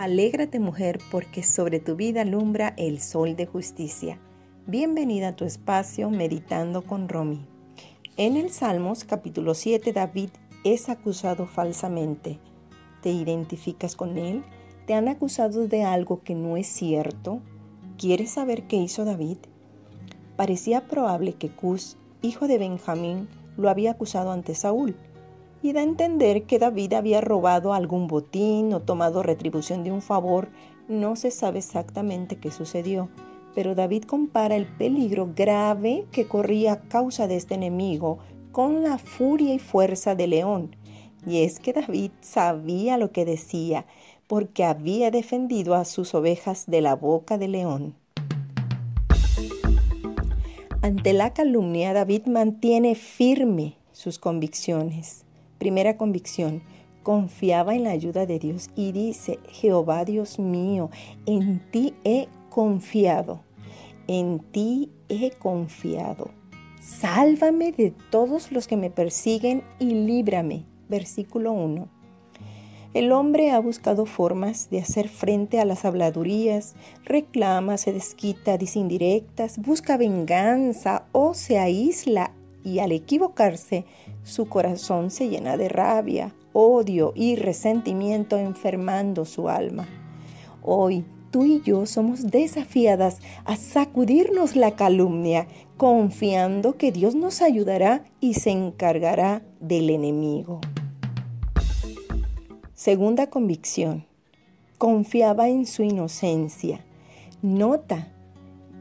Alégrate mujer, porque sobre tu vida alumbra el sol de justicia. Bienvenida a tu espacio Meditando con Romy. En el Salmos capítulo 7 David es acusado falsamente. ¿Te identificas con él? ¿Te han acusado de algo que no es cierto? ¿Quieres saber qué hizo David? Parecía probable que Cus, hijo de Benjamín, lo había acusado ante Saúl y da a entender que David había robado algún botín o tomado retribución de un favor. No se sabe exactamente qué sucedió, pero David compara el peligro grave que corría a causa de este enemigo con la furia y fuerza de león. Y es que David sabía lo que decía, porque había defendido a sus ovejas de la boca del león. Ante la calumnia, David mantiene firme sus convicciones. Primera convicción, confiaba en la ayuda de Dios y dice, Jehová Dios mío, en ti he confiado, en ti he confiado. Sálvame de todos los que me persiguen y líbrame. Versículo 1. El hombre ha buscado formas de hacer frente a las habladurías, reclama, se desquita, dice indirectas, busca venganza o se aísla y al equivocarse su corazón se llena de rabia, odio y resentimiento enfermando su alma. Hoy tú y yo somos desafiadas a sacudirnos la calumnia, confiando que Dios nos ayudará y se encargará del enemigo. Segunda convicción. Confiaba en su inocencia. Nota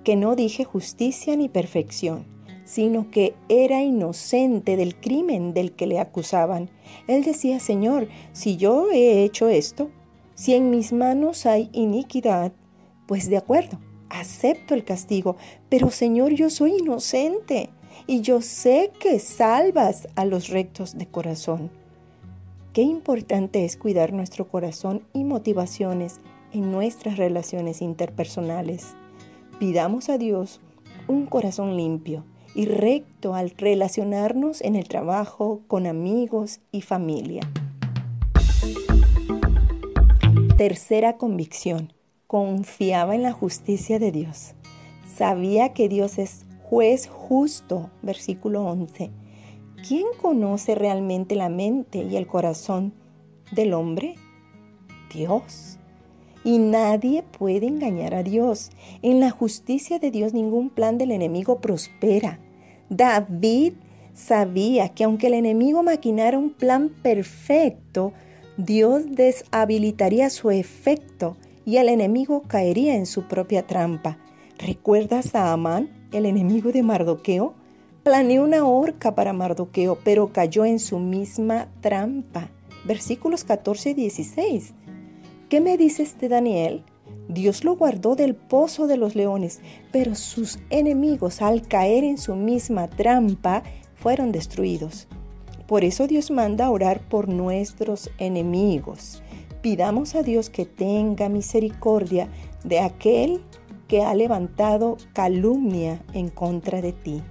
que no dije justicia ni perfección sino que era inocente del crimen del que le acusaban. Él decía, Señor, si yo he hecho esto, si en mis manos hay iniquidad, pues de acuerdo, acepto el castigo, pero Señor, yo soy inocente y yo sé que salvas a los rectos de corazón. Qué importante es cuidar nuestro corazón y motivaciones en nuestras relaciones interpersonales. Pidamos a Dios un corazón limpio y recto al relacionarnos en el trabajo, con amigos y familia. Tercera convicción. Confiaba en la justicia de Dios. Sabía que Dios es juez justo. Versículo 11. ¿Quién conoce realmente la mente y el corazón del hombre? Dios y nadie puede engañar a Dios. En la justicia de Dios ningún plan del enemigo prospera. David sabía que aunque el enemigo maquinara un plan perfecto, Dios deshabilitaría su efecto y el enemigo caería en su propia trampa. ¿Recuerdas a Amán, el enemigo de Mardoqueo? Planeó una horca para Mardoqueo, pero cayó en su misma trampa. Versículos 14 y 16. ¿Qué me dices de Daniel? Dios lo guardó del pozo de los leones, pero sus enemigos al caer en su misma trampa fueron destruidos. Por eso Dios manda orar por nuestros enemigos. Pidamos a Dios que tenga misericordia de aquel que ha levantado calumnia en contra de ti.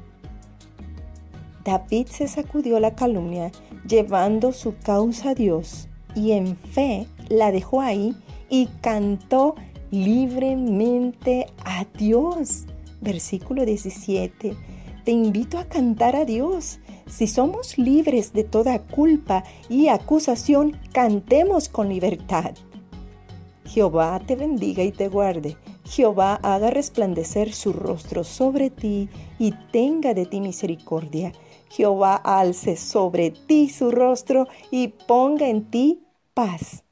David se sacudió la calumnia llevando su causa a Dios y en fe la dejó ahí y cantó libremente a Dios. Versículo 17. Te invito a cantar a Dios. Si somos libres de toda culpa y acusación, cantemos con libertad. Jehová te bendiga y te guarde. Jehová haga resplandecer su rostro sobre ti y tenga de ti misericordia. Jehová alce sobre ti su rostro y ponga en ti paz.